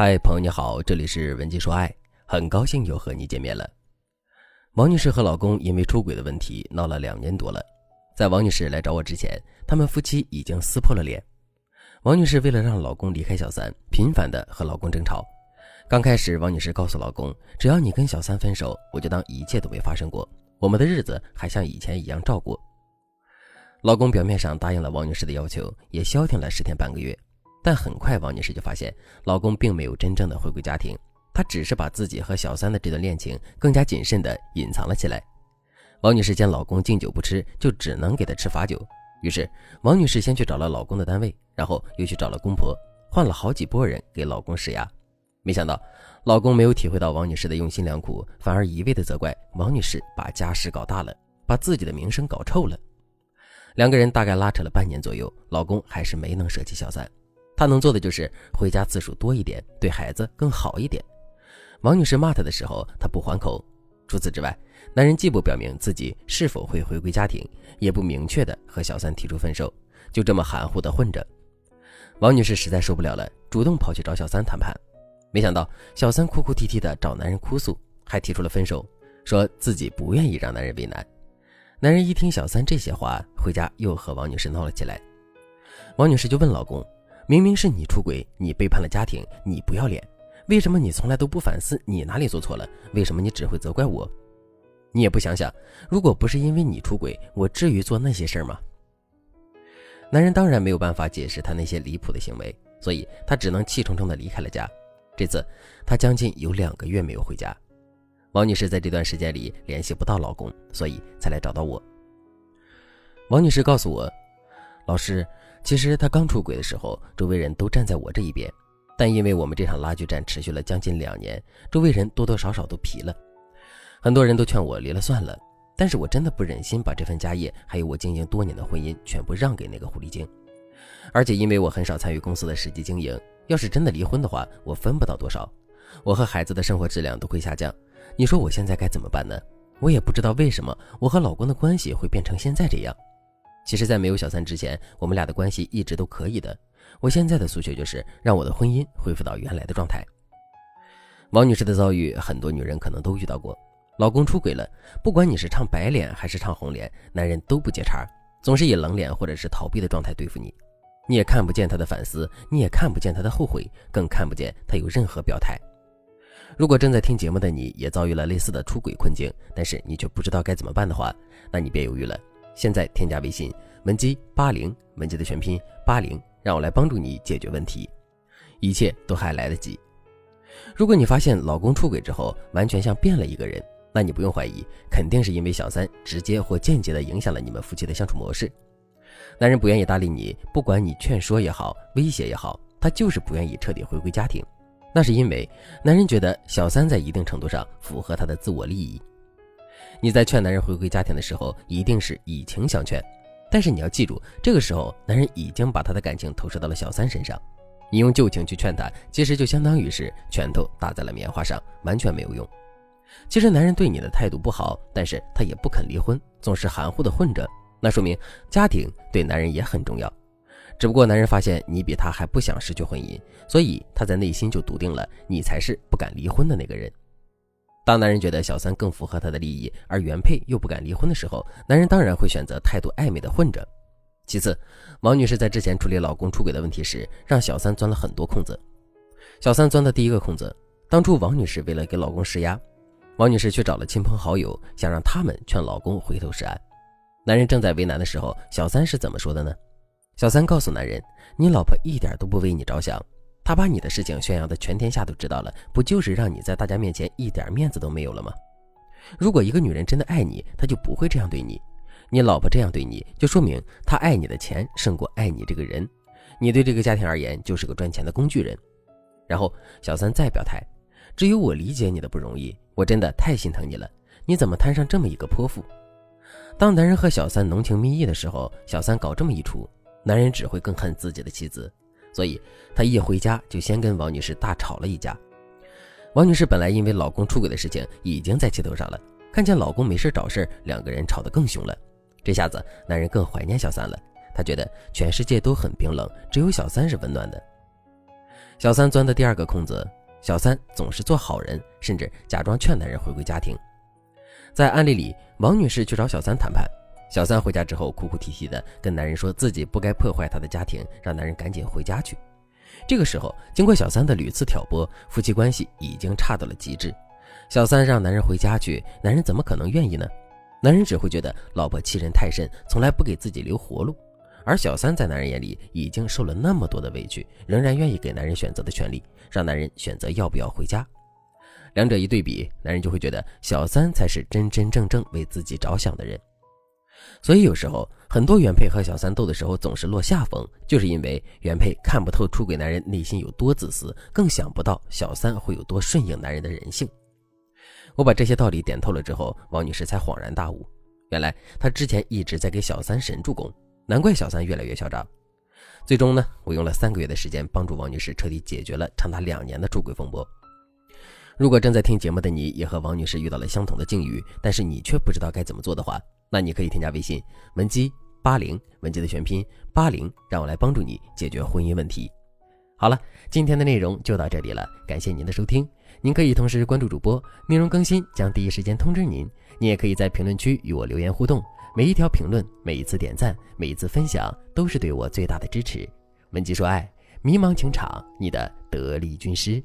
嗨，朋友你好，这里是文姬说爱，很高兴又和你见面了。王女士和老公因为出轨的问题闹了两年多了，在王女士来找我之前，他们夫妻已经撕破了脸。王女士为了让老公离开小三，频繁的和老公争吵。刚开始，王女士告诉老公，只要你跟小三分手，我就当一切都没发生过，我们的日子还像以前一样照过。老公表面上答应了王女士的要求，也消停了十天半个月。但很快，王女士就发现老公并没有真正的回归家庭，她只是把自己和小三的这段恋情更加谨慎地隐藏了起来。王女士见老公敬酒不吃，就只能给他吃罚酒。于是，王女士先去找了老公的单位，然后又去找了公婆，换了好几拨人给老公施压。没想到，老公没有体会到王女士的用心良苦，反而一味的责怪王女士把家事搞大了，把自己的名声搞臭了。两个人大概拉扯了半年左右，老公还是没能舍弃小三。他能做的就是回家次数多一点，对孩子更好一点。王女士骂他的时候，他不还口。除此之外，男人既不表明自己是否会回归家庭，也不明确的和小三提出分手，就这么含糊的混着。王女士实在受不了了，主动跑去找小三谈判。没想到小三哭哭啼啼的找男人哭诉，还提出了分手，说自己不愿意让男人为难。男人一听小三这些话，回家又和王女士闹了起来。王女士就问老公。明明是你出轨，你背叛了家庭，你不要脸，为什么你从来都不反思你哪里做错了？为什么你只会责怪我？你也不想想，如果不是因为你出轨，我至于做那些事儿吗？男人当然没有办法解释他那些离谱的行为，所以他只能气冲冲地离开了家。这次他将近有两个月没有回家。王女士在这段时间里联系不到老公，所以才来找到我。王女士告诉我，老师。其实他刚出轨的时候，周围人都站在我这一边，但因为我们这场拉锯战持续了将近两年，周围人多多少少都疲了，很多人都劝我离了算了。但是我真的不忍心把这份家业，还有我经营多年的婚姻全部让给那个狐狸精，而且因为我很少参与公司的实际经营，要是真的离婚的话，我分不到多少，我和孩子的生活质量都会下降。你说我现在该怎么办呢？我也不知道为什么我和老公的关系会变成现在这样。其实，在没有小三之前，我们俩的关系一直都可以的。我现在的诉求就是让我的婚姻恢复到原来的状态。王女士的遭遇，很多女人可能都遇到过。老公出轨了，不管你是唱白脸还是唱红脸，男人都不接茬，总是以冷脸或者是逃避的状态对付你。你也看不见他的反思，你也看不见他的后悔，更看不见他有任何表态。如果正在听节目的你也遭遇了类似的出轨困境，但是你却不知道该怎么办的话，那你别犹豫了。现在添加微信文姬八零，文姬的全拼八零，让我来帮助你解决问题，一切都还来得及。如果你发现老公出轨之后完全像变了一个人，那你不用怀疑，肯定是因为小三直接或间接的影响了你们夫妻的相处模式。男人不愿意搭理你，不管你劝说也好，威胁也好，他就是不愿意彻底回归家庭。那是因为男人觉得小三在一定程度上符合他的自我利益。你在劝男人回归家庭的时候，一定是以情相劝，但是你要记住，这个时候男人已经把他的感情投射到了小三身上，你用旧情去劝他，其实就相当于是拳头打在了棉花上，完全没有用。其实男人对你的态度不好，但是他也不肯离婚，总是含糊的混着，那说明家庭对男人也很重要。只不过男人发现你比他还不想失去婚姻，所以他在内心就笃定了你才是不敢离婚的那个人。当男人觉得小三更符合他的利益，而原配又不敢离婚的时候，男人当然会选择态度暧昧的混着。其次，王女士在之前处理老公出轨的问题时，让小三钻了很多空子。小三钻的第一个空子，当初王女士为了给老公施压，王女士去找了亲朋好友，想让他们劝老公回头是岸。男人正在为难的时候，小三是怎么说的呢？小三告诉男人：“你老婆一点都不为你着想。”他把你的事情宣扬的全天下都知道了，不就是让你在大家面前一点面子都没有了吗？如果一个女人真的爱你，她就不会这样对你。你老婆这样对你，就说明她爱你的钱胜过爱你这个人。你对这个家庭而言就是个赚钱的工具人。然后小三再表态，只有我理解你的不容易，我真的太心疼你了。你怎么摊上这么一个泼妇？当男人和小三浓情蜜意的时候，小三搞这么一出，男人只会更恨自己的妻子。所以，他一回家就先跟王女士大吵了一架。王女士本来因为老公出轨的事情已经在气头上了，看见老公没事找事两个人吵得更凶了。这下子，男人更怀念小三了。他觉得全世界都很冰冷，只有小三是温暖的。小三钻的第二个空子，小三总是做好人，甚至假装劝男人回归家庭。在案例里，王女士去找小三谈判，小三回家之后哭哭啼啼的跟男人说自己不该破坏他的家庭，让男人赶紧回家去。这个时候，经过小三的屡次挑拨，夫妻关系已经差到了极致。小三让男人回家去，男人怎么可能愿意呢？男人只会觉得老婆欺人太甚，从来不给自己留活路。而小三在男人眼里已经受了那么多的委屈，仍然愿意给男人选择的权利，让男人选择要不要回家。两者一对比，男人就会觉得小三才是真真正正为自己着想的人。所以有时候很多原配和小三斗的时候总是落下风，就是因为原配看不透出轨男人内心有多自私，更想不到小三会有多顺应男人的人性。我把这些道理点透了之后，王女士才恍然大悟，原来她之前一直在给小三神助攻。难怪小三越来越嚣张。最终呢，我用了三个月的时间帮助王女士彻底解决了长达两年的出轨风波。如果正在听节目的你也和王女士遇到了相同的境遇，但是你却不知道该怎么做的话，那你可以添加微信文姬八零，文姬的全拼八零，让我来帮助你解决婚姻问题。好了，今天的内容就到这里了，感谢您的收听。您可以同时关注主播，内容更新将第一时间通知您。你也可以在评论区与我留言互动。每一条评论，每一次点赞，每一次分享，都是对我最大的支持。文姬说爱，迷茫情场，你的得力军师。